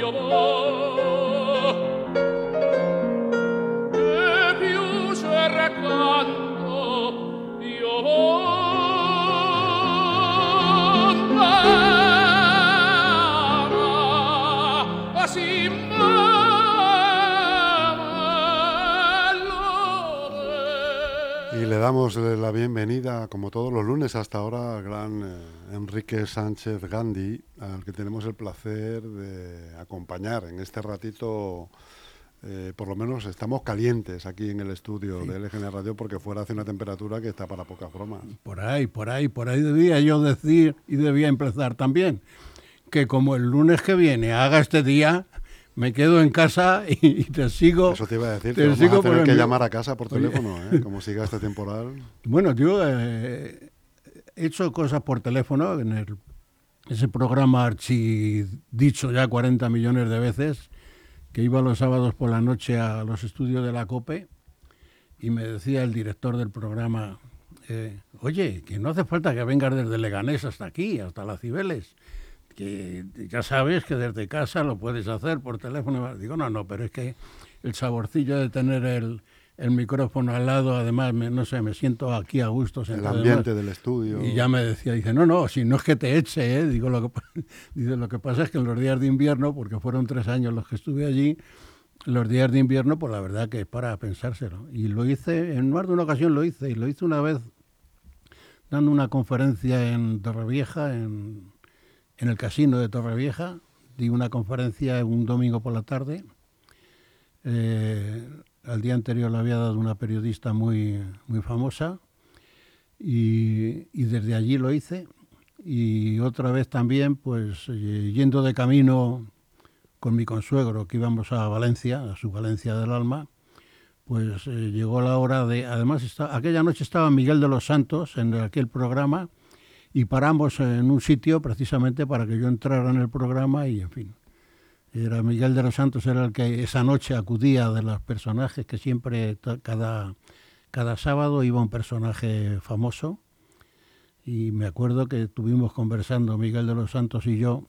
yolun la bienvenida, como todos los lunes hasta ahora, al gran eh, Enrique Sánchez Gandhi, al que tenemos el placer de acompañar en este ratito. Eh, por lo menos estamos calientes aquí en el estudio de LGN Radio porque fuera hace una temperatura que está para pocas bromas. Por ahí, por ahí, por ahí debía yo decir y debía empezar también que como el lunes que viene haga este día, me quedo en casa y, te sigo. Eso te iba a decir, te, sigo a tener que llamar a casa por teléfono, ¿eh? como siga este temporal. Bueno, yo eh, he hecho cosas por teléfono en el, ese programa dicho ya 40 millones de veces, que iba los sábados por la noche a los estudios de la COPE y me decía el director del programa, eh, oye, que no hace falta que vengas desde Leganés hasta aquí, hasta las Cibeles que ya sabes que desde casa lo puedes hacer por teléfono. Digo, no, no, pero es que el saborcillo de tener el, el micrófono al lado, además, no sé, me siento aquí a gusto. El ambiente del estudio. Y ya me decía, dice, no, no, si no es que te eche, ¿eh? Digo, lo que, dice, lo que pasa es que en los días de invierno, porque fueron tres años los que estuve allí, los días de invierno, pues la verdad que es para pensárselo. Y lo hice, en más de una ocasión lo hice, y lo hice una vez dando una conferencia en Torrevieja, en en el casino de Torrevieja, di una conferencia un domingo por la tarde. Eh, al día anterior la había dado una periodista muy, muy famosa y, desde allí lo hice. Y otra vez también, pues eh, yendo de camino con mi consuegro, que íbamos a Valencia, a su Valencia del Alma, pues eh, llegó la hora de... Además, aquella noche estaba Miguel de los Santos en aquel programa y paramos en un sitio precisamente para que yo entrara en el programa y en fin. Era Miguel de los Santos era el que esa noche acudía de los personajes que siempre cada, cada sábado iba un personaje famoso y me acuerdo que estuvimos conversando Miguel de los Santos y yo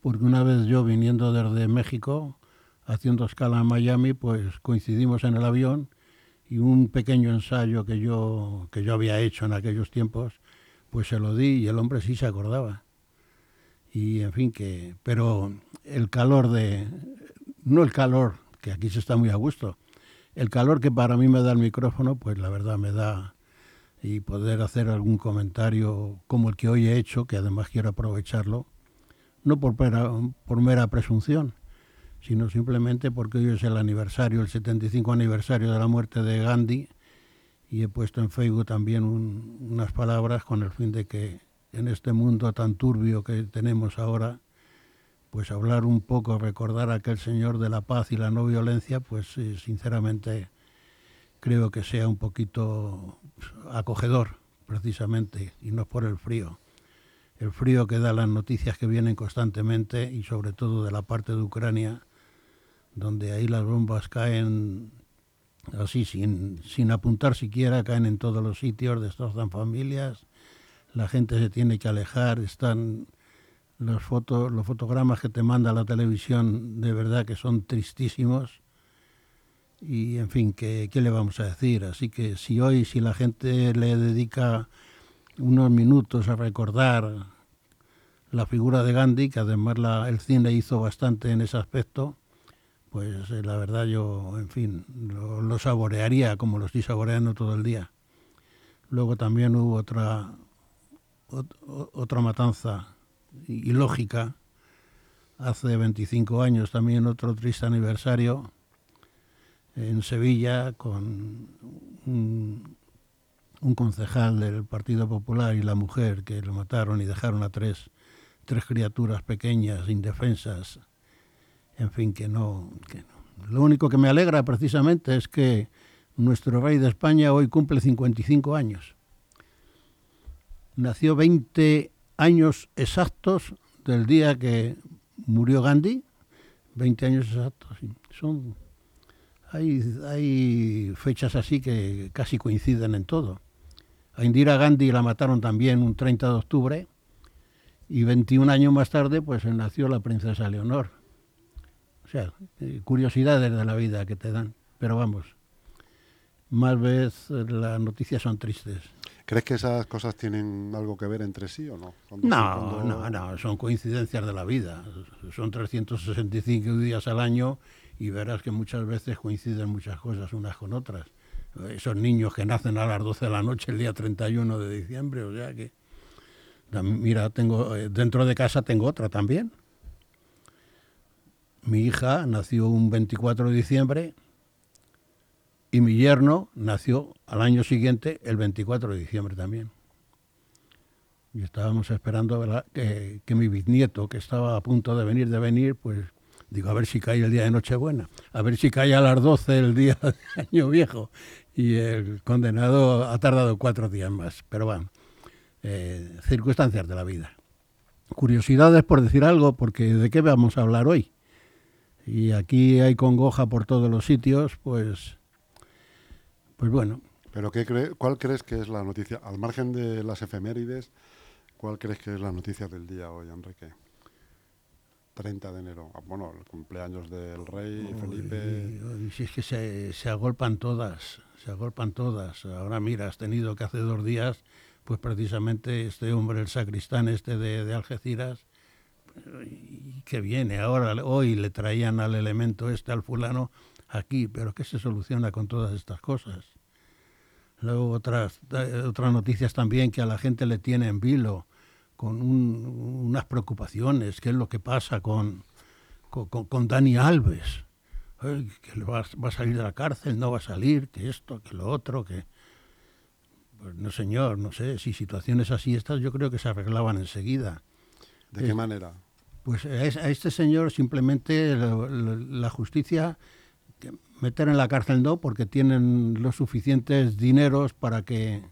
porque una vez yo viniendo desde México haciendo escala en Miami pues coincidimos en el avión y un pequeño ensayo que yo que yo había hecho en aquellos tiempos pues se lo di y el hombre sí se acordaba. Y en fin, que. Pero el calor de. No el calor, que aquí se está muy a gusto. El calor que para mí me da el micrófono, pues la verdad me da. Y poder hacer algún comentario como el que hoy he hecho, que además quiero aprovecharlo, no por por mera presunción, sino simplemente porque hoy es el aniversario, el 75 aniversario de la muerte de Gandhi y he puesto en Facebook también unas palabras con el fin de que en este mundo tan turbio que tenemos ahora, pues hablar un poco, recordar a aquel señor de la paz y la no violencia, pues sinceramente creo que sea un poquito acogedor, precisamente, y no por el frío. El frío que da las noticias que vienen constantemente y sobre todo de la parte de Ucrania, donde ahí las bombas caen así sin, sin apuntar siquiera, caen en todos los sitios, destrozan familias, la gente se tiene que alejar, están los, fotos, los fotogramas que te manda la televisión de verdad que son tristísimos y en fin, ¿qué, ¿qué, le vamos a decir? Así que si hoy, si la gente le dedica unos minutos a recordar la figura de Gandhi, que además la, el cine hizo bastante en ese aspecto, pues eh, la verdad yo, en fin, lo, saborearía como lo estoy saboreando todo el día. Luego también hubo otra, otra matanza ilógica, hace 25 años también otro triste aniversario en Sevilla con un, un concejal del Partido Popular y la mujer que lo mataron y dejaron a tres, tres criaturas pequeñas, indefensas. En fin, que no, que no. Lo único que me alegra precisamente es que nuestro rey de España hoy cumple 55 años. Nació 20 años exactos del día que murió Gandhi, 20 años exactos. Son, hay, fechas así que casi coinciden en todo. A Indira Gandhi la mataron también un 30 de octubre y 21 años más tarde pues nació la princesa Leonor. O sea, eh, curiosidades de la vida que te dan. Pero vamos, más vez las noticias son tristes. ¿Crees que esas cosas tienen algo que ver entre sí o no? No, no, no, son coincidencias de la vida. Son 365 días al año y verás que muchas veces coinciden muchas cosas unas con otras. Esos niños que nacen a las 12 de la noche el día 31 de diciembre, o sea que... Mira, tengo eh, dentro de casa tengo otra también. Mi hija nació un 24 de diciembre y mi yerno nació al año siguiente, el 24 de diciembre también. Y estábamos esperando que, que, mi bisnieto, que estaba a punto de venir, de venir, pues digo, a ver si cae el día de Nochebuena, a ver si cae a las 12 el día de Año Viejo. Y el condenado ha tardado cuatro días más. Pero bueno, eh, circunstancias de la vida. Curiosidades por decir algo, porque ¿de qué vamos a hablar hoy? Y aquí hay congoja por todos los sitios, pues pues bueno. ¿Pero qué cuál crees que es la noticia, al margen de las efemérides, cuál crees que es la noticia del día hoy, Enrique? 30 de enero. Ah, bueno, el cumpleaños del rey Felipe. si es que se, se, agolpan todas, se agolpan todas. Ahora mira, has tenido que hace dos días, pues precisamente este hombre, el sacristán este de, de Algeciras, que viene ahora, hoy le traían al elemento este, al fulano, aquí, pero ¿qué se soluciona con todas estas cosas? Luego otras, eh, otras noticias también que a la gente le tiene en vilo, con unas preocupaciones, qué es lo que pasa con, con, Dani Alves, que va, va, a salir de la cárcel, no va a salir, que esto, que lo otro, que... Pues no señor, no sé, si situaciones así estas yo creo que se arreglaban enseguida. ¿De qué manera? Pues a este señor simplemente la justicia meter en la cárcel no, porque tienen los suficientes dineros para que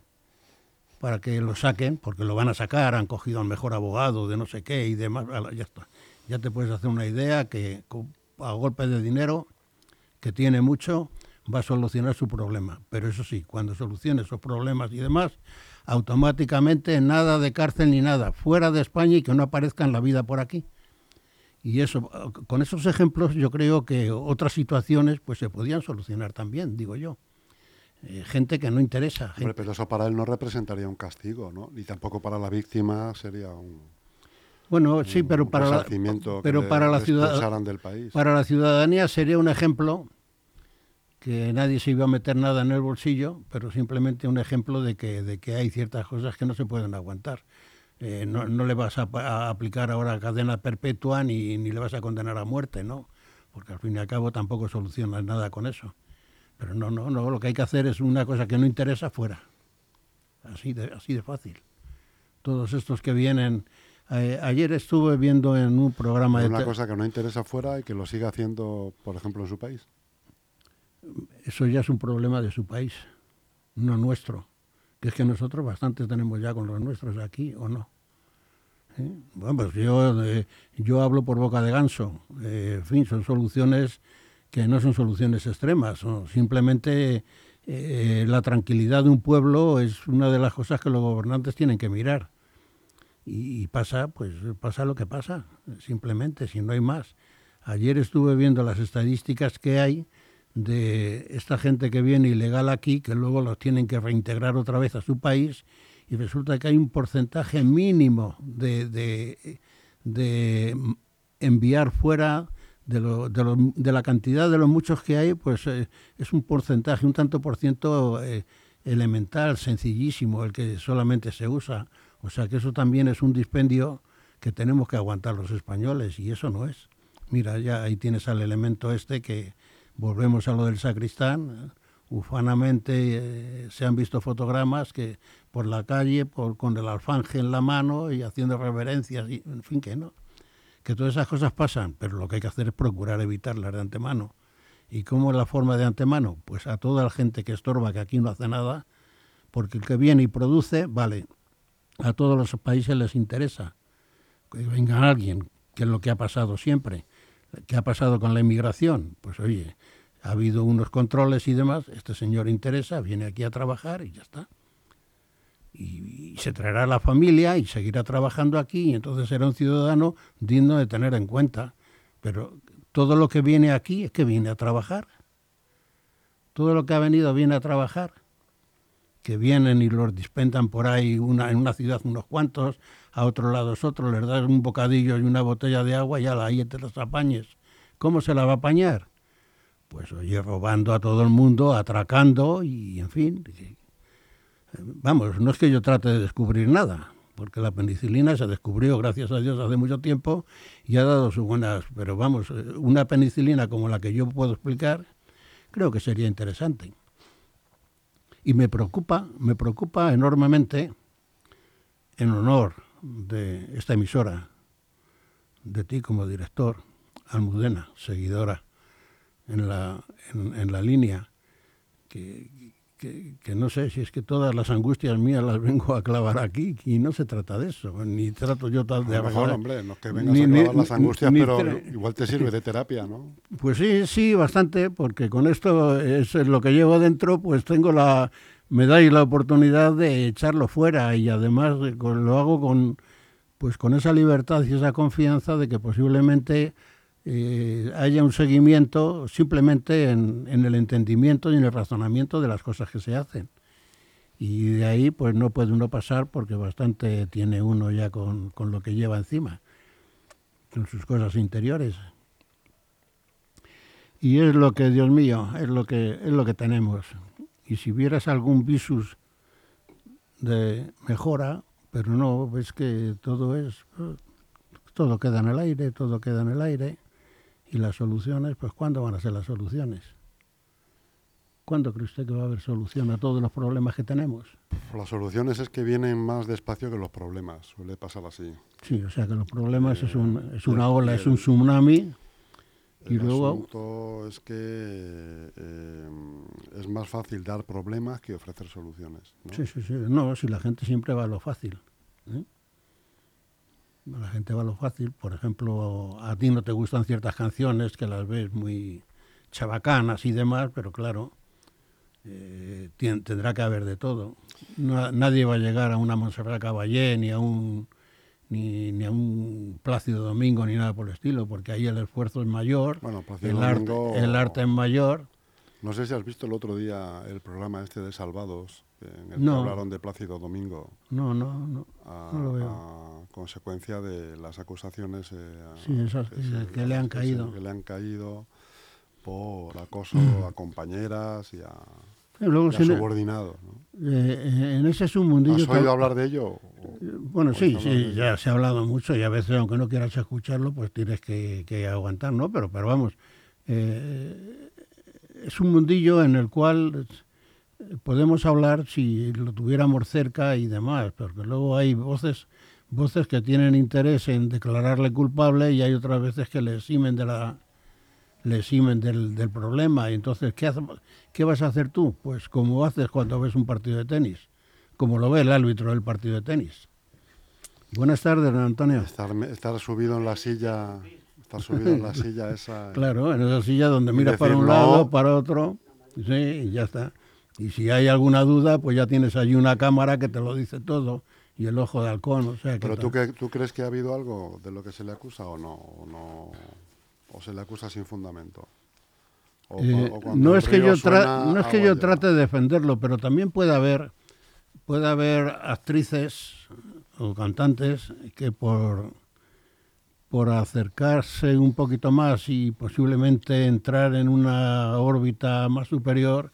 para que lo saquen, porque lo van a sacar, han cogido al mejor abogado de no sé qué y demás, ya está. Ya te puedes hacer una idea que a golpe de dinero, que tiene mucho, va a solucionar su problema. Pero eso sí, cuando solucione esos problemas y demás, automáticamente nada de cárcel ni nada, fuera de España y que no aparezca en la vida por aquí. Y eso, con esos ejemplos yo creo que otras situaciones pues se podían solucionar también, digo yo. Eh, gente que no interesa. Hombre, pero eso para él no representaría un castigo, ¿no? Ni tampoco para la víctima sería un... Bueno, sí, pero para la, pero para la para la ciudadanía sería un ejemplo que nadie se iba a meter nada en el bolsillo, pero simplemente un ejemplo de que, de que hay ciertas cosas que no se pueden aguantar. Eh, no, no, le vas a, aplicar ahora cadena perpetua ni, ni, le vas a condenar a muerte, ¿no? Porque al fin y al cabo tampoco solucionas nada con eso. Pero no, no, no, lo que hay que hacer es una cosa que no interesa fuera. Así de, así de fácil. Todos estos que vienen... Eh, ayer estuve viendo en un programa... Una cosa que no interesa fuera y que lo siga haciendo, por ejemplo, en su país. Eso ya es un problema de su país, no nuestro que es que nosotros bastante tenemos ya con los nuestros aquí, ¿o no? Bueno, pues yo, eh, yo hablo por boca de ganso. Eh, en fin, son soluciones que no son soluciones extremas, son simplemente eh, la tranquilidad de un pueblo es una de las cosas que los gobernantes tienen que mirar. Y, y, pasa, pues pasa lo que pasa, simplemente, si no hay más. Ayer estuve viendo las estadísticas que hay de esta gente que viene ilegal aquí, que luego los tienen que reintegrar otra vez a su país, y resulta que hay un porcentaje mínimo de, de, enviar fuera de, lo, de, de, la cantidad de los muchos que hay, pues eh, es un porcentaje, un tanto por ciento eh, elemental, sencillísimo, el que solamente se usa. O sea que eso también es un dispendio que tenemos que aguantar los españoles, y eso no es. Mira, ya ahí tienes al elemento este que, volvemos a lo del sacristán, ufanamente eh, se han visto fotogramas que por la calle, por, con el alfanje en la mano y haciendo reverencias, y, en fin, que no. Que todas esas cosas pasan, pero lo que hay que hacer es procurar evitarlas de antemano. ¿Y cómo es la forma de antemano? Pues a toda la gente que estorba, que aquí no hace nada, porque el que viene y produce, vale, a todos los países les interesa que venga alguien, que es lo que ha pasado siempre. ¿Qué ha pasado con la inmigración? Pues oye, ha habido unos controles y demás, este señor interesa, viene aquí a trabajar y ya está. Y, se traerá a la familia y seguirá trabajando aquí y entonces será un ciudadano digno de tener en cuenta. Pero todo lo que viene aquí es que viene a trabajar. Todo lo que ha venido viene a trabajar. Que vienen y los dispensan por ahí una, en una ciudad unos cuantos, a otro lado otros, les das un bocadillo y una botella de agua y ya ahí te las apañes. ¿Cómo se la va a apañar? Pues oye, robando a todo el mundo, atracando y en fin. Vamos, no es que yo trate de descubrir nada, porque la penicilina se descubrió, gracias a Dios, hace mucho tiempo y ha dado sus buenas. Pero vamos, una penicilina como la que yo puedo explicar, creo que sería interesante. Y me preocupa, me preocupa enormemente, en honor de esta emisora, de ti como director, Almudena, seguidora en la, en, la línea, que, que, no sé si es que todas las angustias mías las vengo a clavar aquí y no se trata de eso, ni trato yo tal de... A lo mejor, hombre, no es que vengas a clavar las angustias, pero igual te sirve de terapia, ¿no? Pues sí, sí, bastante, porque con esto es lo que llevo dentro, pues tengo la... me dais la oportunidad de echarlo fuera y además lo hago con, pues con esa libertad y esa confianza de que posiblemente eh, haya un seguimiento simplemente en, el entendimiento y en el razonamiento de las cosas que se hacen. Y de ahí pues no puede uno pasar porque bastante tiene uno ya con, con lo que lleva encima, con sus cosas interiores. Y es lo que, Dios mío, es lo que, es lo que tenemos. Y si vieras algún visus de mejora, pero no, ves que todo es, todo queda en el aire, todo queda en el aire. Y las soluciones, pues ¿cuándo van a ser las soluciones? ¿Cuándo cree usted que va a haber solución a todos los problemas que tenemos? Las soluciones es que vienen más despacio que los problemas, suele pasar así. Sí, o sea que los problemas es, un, es una ola, es un tsunami. y luego... asunto es que eh, es más fácil dar problemas que ofrecer soluciones. Sí, sí, sí. No, si la gente siempre va a lo fácil. ¿eh? La gente va a lo fácil. Por ejemplo, a ti no te gustan ciertas canciones que las ves muy chabacanas y demás, pero claro, eh, tendrá que haber de todo. nadie va a llegar a una Montserrat Caballé ni a un ni, ni, a un Plácido Domingo ni nada por el estilo, porque ahí el esfuerzo es mayor, bueno, el, arte, el arte es mayor. No sé si has visto el otro día el programa este de Salvados, en el que hablaron de Plácido Domingo. No, no, no. no lo veo. A consecuencia de las acusaciones eh, que, le han caído. Que le han caído por acoso a compañeras y a, subordinados. Eh, eh, en ese es un mundillo. ¿Has oído hablar de ello? Bueno, sí, sí, ya se ha hablado mucho y a veces, aunque no quieras escucharlo, pues tienes que, que aguantar, ¿no? Pero, pero vamos, es un mundillo en el cual podemos hablar si lo tuviéramos cerca y demás, porque luego hay voces voces que tienen interés en declararle culpable y hay otras veces que le eximen de la le eximen del, del problema y entonces ¿qué, ¿qué vas a hacer tú? Pues como haces cuando ves un partido de tenis, como lo ve el árbitro del partido de tenis. Buenas tardes, Antonio. Estar, estar subido en la silla, estar subido en la silla esa. claro, en esa silla donde miras para un lado, para otro, sí, y ya está. Y si hay alguna duda, pues ya tienes allí una cámara que te lo dice todo y el ojo de halcón. O sea, ¿Pero tú, tú crees que ha habido algo de lo que se le acusa o no? ¿O, no, o se le acusa sin fundamento? Eh, no es que yo no es que yo trate de defenderlo, pero también puede haber puede haber actrices o cantantes que por por acercarse un poquito más y posiblemente entrar en una órbita más superior,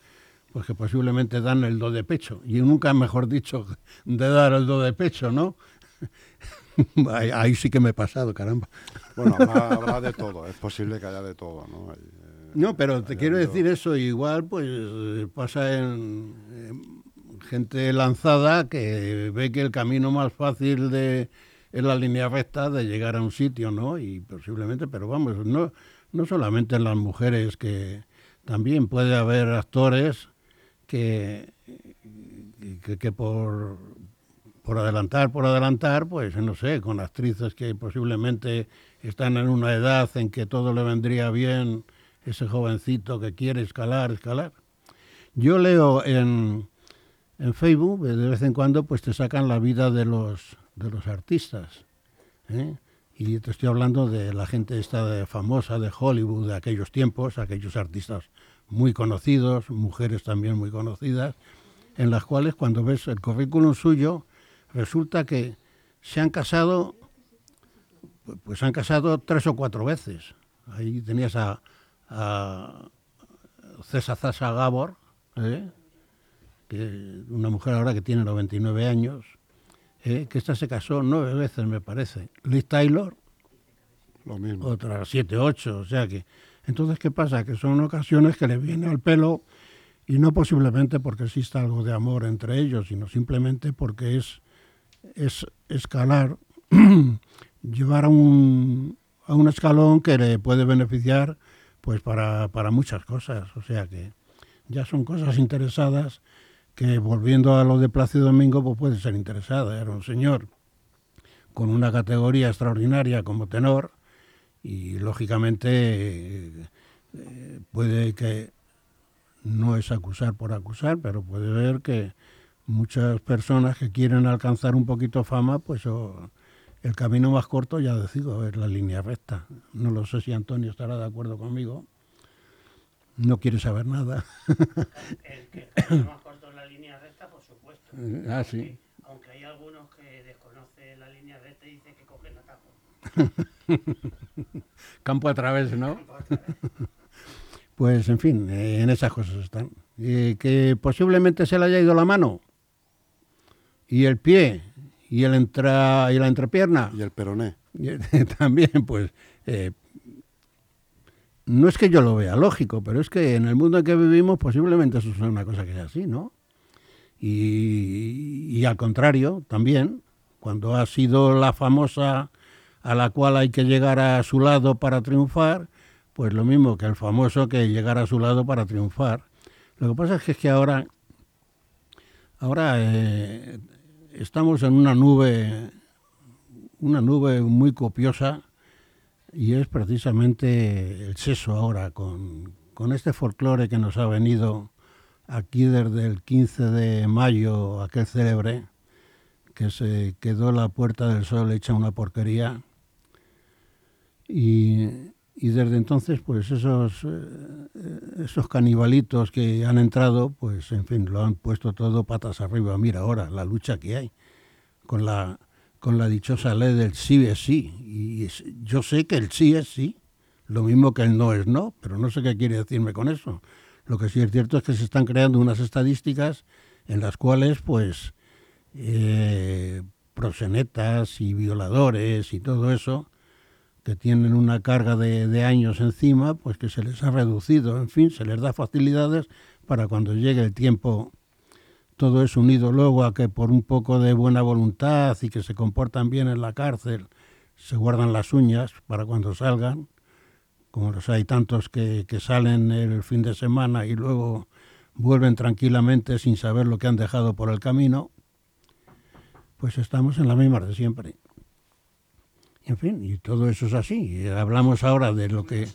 pues que posiblemente dan el do de pecho. Y nunca mejor dicho de dar el do de pecho, ¿no? ahí, sí que me he pasado, caramba. Bueno, habrá, de todo, es posible que haya de todo, ¿no? Eh, No, pero te quiero decir eso, igual pues pasa en, gente lanzada que ve que el camino más fácil de es la línea recta de llegar a un sitio, ¿no? Y posiblemente, pero vamos, no, no solamente en las mujeres, que también puede haber actores que, que, por, por adelantar, por adelantar, pues no sé, con actrices que posiblemente están en una edad en que todo le vendría bien, ese jovencito que quiere escalar, escalar. Yo leo en, en Facebook, de vez en cuando, pues te sacan la vida de los, de los artistas. ¿eh? Y te estoy hablando de la gente esta famosa de Hollywood de aquellos tiempos, aquellos artistas muy conocidos, mujeres también muy conocidas, en las cuales cuando ves el currículum suyo, resulta que se han casado, pues han casado tres o cuatro veces. Ahí tenías a, a César Zasa Gabor, ¿eh? que una mujer ahora que tiene 99 años, ¿eh? que esta se casó nueve veces, me parece. Liz Taylor, lo mismo. Otras siete, ocho, o sea que... Entonces, ¿qué pasa? Que son ocasiones que le viene al pelo y no posiblemente porque exista algo de amor entre ellos, sino simplemente porque es, es escalar, llevar a un, a un escalón que le puede beneficiar pues para, para muchas cosas. O sea que ya son cosas interesadas que volviendo a lo de Plácido Domingo, pues puede ser interesada. Era un señor con una categoría extraordinaria como tenor y lógicamente eh, puede que no es acusar por acusar, pero puede ver que muchas personas que quieren alcanzar un poquito fama, pues el camino más corto, ya decido, es la línea recta. No lo sé si Antonio estará de acuerdo conmigo. No quiere saber nada. el, que el camino más corto es la línea recta, por supuesto. Ah, sí. Aunque hay algunos que desconocen la línea recta y dicen que. Campo a través, ¿no? pues, en fin, eh, en esas cosas están. Eh, que posiblemente se le haya ido la mano y el pie y el entra y la entrepierna y el peroné también pues eh, no es que yo lo vea lógico, pero es que en el mundo en que vivimos posiblemente eso sea una cosa que sea así, ¿no? Y, y, al contrario, también, cuando ha sido la famosa a la cual hay que llegar a su lado para triunfar, pues lo mismo que el famoso que llegar a su lado para triunfar. Lo que pasa es que, ahora, ahora eh, estamos en una nube, una nube muy copiosa y es precisamente el sexo ahora, con, con este folclore que nos ha venido aquí desde el 15 de mayo, aquel célebre, que se quedó la Puerta del Sol hecha una porquería. Y, y desde entonces, pues esos, eh, esos canibalitos que han entrado, pues en fin, lo han puesto todo patas arriba. Mira ahora la lucha que hay con la con la dichosa ley del sí es sí. Y yo sé que el sí es sí, lo mismo que el no es no, pero no sé qué quiere decirme con eso. Lo que sí es cierto es que se están creando unas estadísticas en las cuales, pues, eh, prosenetas y violadores y todo eso, que tienen una carga de, de, años encima, pues que se les ha reducido, en fin, se les da facilidades para cuando llegue el tiempo todo es unido luego a que por un poco de buena voluntad y que se comportan bien en la cárcel, se guardan las uñas para cuando salgan, como los hay tantos que, que salen el fin de semana y luego vuelven tranquilamente sin saber lo que han dejado por el camino, pues estamos en la misma de siempre. En fin, y todo eso es así. Hablamos ahora de lo que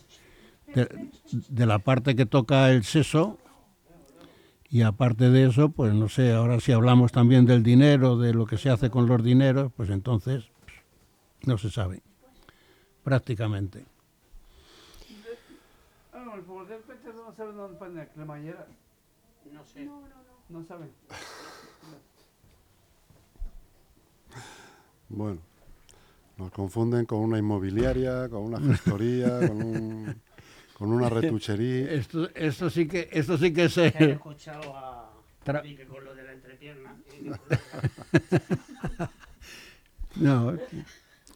de, de la parte que toca el seso y aparte de eso, pues no sé, ahora si hablamos también del dinero, de lo que se hace con los dineros, pues entonces no se sabe, prácticamente. No sé. No sabe. Bueno, nos confunden con una inmobiliaria, con una gestoría, con un con una retuchería. Esto, esto sí que, esto sí que se. He escuchado a Tra con lo de la entrepierna. no,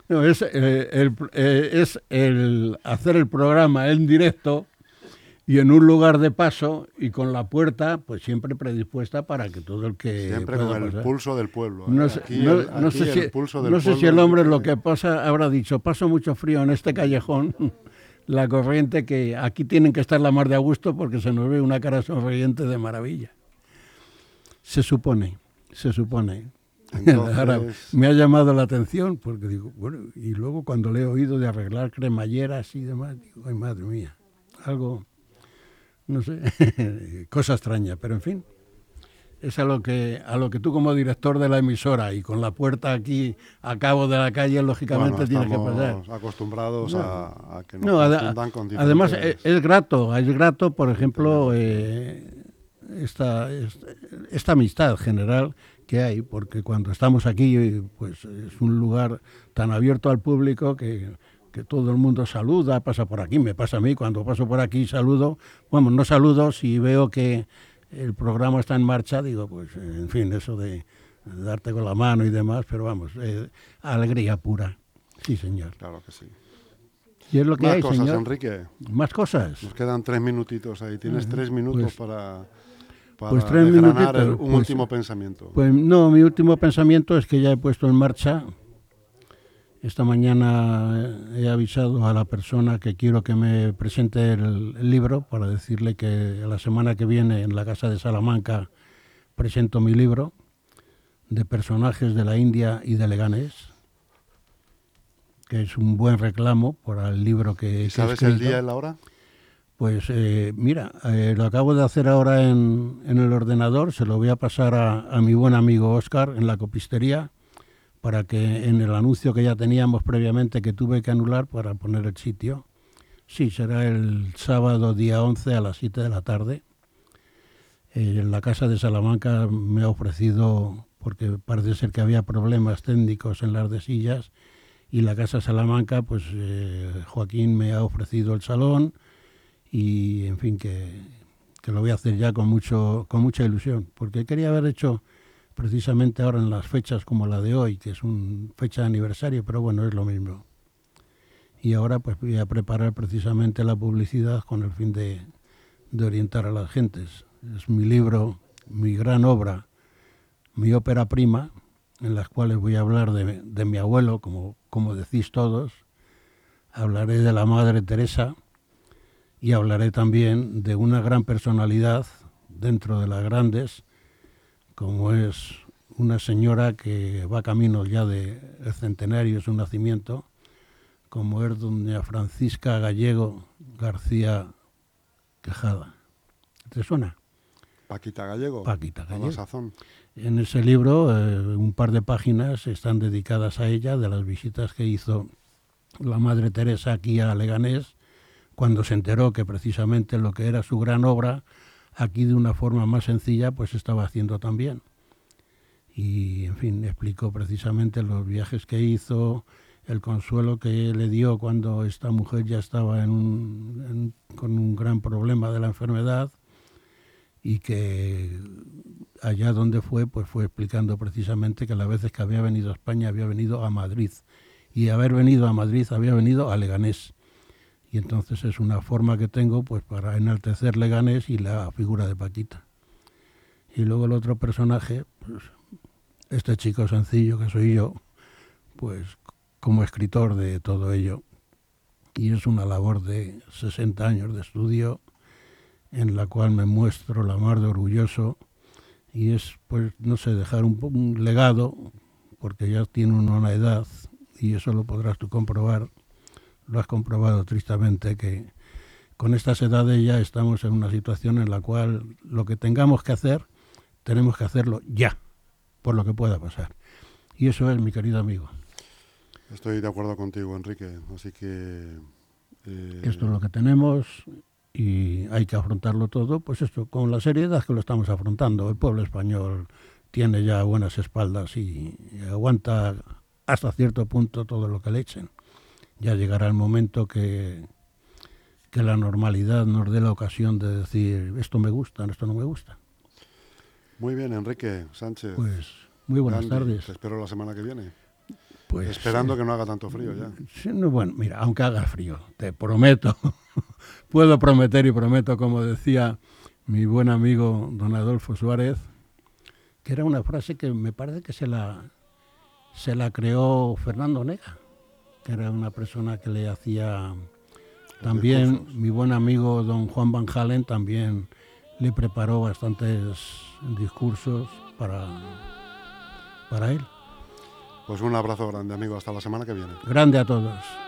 no, es, eh, el, eh, es el hacer el programa en directo y en un lugar de paso y con la puerta pues siempre predispuesta para que todo el que Siempre con el pasar. pulso del pueblo. No sé, Aquí no- el- no aquí sé el si, no sé el hombre lo que pasa habrá dicho, paso mucho frío en este callejón, la corriente que aquí tienen que estar la mar de a gusto porque se nos ve una cara sonriente de maravilla. Se supone, se supone. Ahora, me ha llamado la atención porque digo, bueno, y luego cuando le he oído de arreglar cremalleras y demás, digo, ay madre mía, algo, no sé, cosa extraña, pero en fin, es a lo que a lo que tú como director de la emisora y con la puerta aquí a cabo de la calle, lógicamente Bueno, tienes que pasar. acostumbrados No. a, a que nos No, confundan con además eh, es, es grato, es grato, por ejemplo, eh, esta, esta, esta amistad general que hay, porque cuando estamos aquí, pues es un lugar tan abierto al público que, que todo el mundo saluda, pasa por aquí, me pasa a mí, cuando paso por aquí saludo, bueno, no saludo, si veo que el programa está en marcha, digo, pues en fin, eso de darte con la mano y demás, pero vamos, eh, alegría pura. Sí, señor. Claro que sí. Y es lo que Más hay, cosas, señor. Enrique. Más cosas. Nos quedan tres minutitos ahí. Tienes tres minutos pues- para, para pues tres minutitos, un pues- último pensamiento. Pues no, mi último pensamiento es que ya he puesto en marcha. Esta mañana he avisado a la persona que quiero que me presente el, el libro para decirle que la semana que viene en la Casa de Salamanca presento mi libro de personajes de la India y de Leganés, que es un buen reclamo para el libro que, que he ¿Sabes el día y la hora? Pues eh, mira, eh, lo acabo de hacer ahora en, en el ordenador, se lo voy a pasar a, a mi buen amigo Oscar en la copistería para que en el anuncio que ya teníamos previamente que tuve que anular para poner el sitio. Sí, será el sábado día 11 a las 7 de la tarde. Eh, en la casa de Salamanca me ha ofrecido, porque parece ser que había problemas técnicos en las de sillas, y la casa Salamanca, pues eh, Joaquín me ha ofrecido el salón, y en fin que, que lo voy a hacer ya con mucho con mucha ilusión porque quería haber hecho precisamente ahora en las fechas como la de hoy que es una fecha de aniversario pero bueno es lo mismo. Y ahora pues voy a preparar precisamente la publicidad con el fin de, de orientar a las gentes. Es mi libro mi gran obra mi ópera prima en las cuales voy a hablar de, de mi abuelo como como decís todos. Hablaré de la madre Teresa y hablaré también de una gran personalidad dentro de las grandes, como es una señora que va camino ya del centenario de su nacimiento, como es doña Francisca Gallego García Quejada. ¿Te suena? Paquita Gallego. Paquita Gallego. sazón. En ese libro, eh, un par de páginas están dedicadas a ella, de las visitas que hizo la Madre Teresa aquí a Leganés, cuando se enteró que precisamente lo que era su gran obra, aquí de una forma más sencilla, pues estaba haciendo también. Y, en fin, explicó precisamente los viajes que hizo, el consuelo que le dio cuando esta mujer ya estaba con un gran problema de la enfermedad y que allá donde fue, pues fue explicando precisamente que las veces que había venido a España había venido a Madrid y haber venido a Madrid había venido a Leganés. Y entonces es una forma que tengo pues para enaltecer Leganés y la figura de Paquita. Y luego el otro personaje, pues este chico sencillo que soy yo, pues como escritor de todo ello. Y es una labor de 60 años de estudio en la cual me muestro la mar de orgulloso y es, pues, no sé, dejar un, un legado, porque ya tiene una edad y eso lo podrás tú comprobar, lo has comprobado tristemente, que con estas edades ya estamos en una situación en la cual lo que tengamos que hacer, tenemos que hacerlo ya, por lo que pueda pasar. Y eso es, mi querido amigo. Estoy de acuerdo contigo, Enrique. Así que. eh, Esto es lo que tenemos y hay que afrontarlo todo, pues esto, con la seriedad que lo estamos afrontando. El pueblo español tiene ya buenas espaldas y, y aguanta hasta cierto punto todo lo que le echen. Ya llegará el momento que, que la normalidad nos dé la ocasión de decir esto me gusta, esto no me gusta. Muy bien, Enrique Sánchez. Pues muy buenas tardes. Te espero la semana que viene. Pues, Esperando que no haga tanto frío ya. Sí, no, bueno, mira, aunque haga frío, te prometo, puedo prometer y prometo, como decía mi buen amigo don Adolfo Suárez, que era una frase que me parece que se la, se la creó Fernando Nega, que era una persona que le hacía también, mi buen amigo don Juan Van Halen también le preparó bastantes discursos para, para él. Pues un abrazo grande, amigo. Hasta la semana que viene. Grande a todos.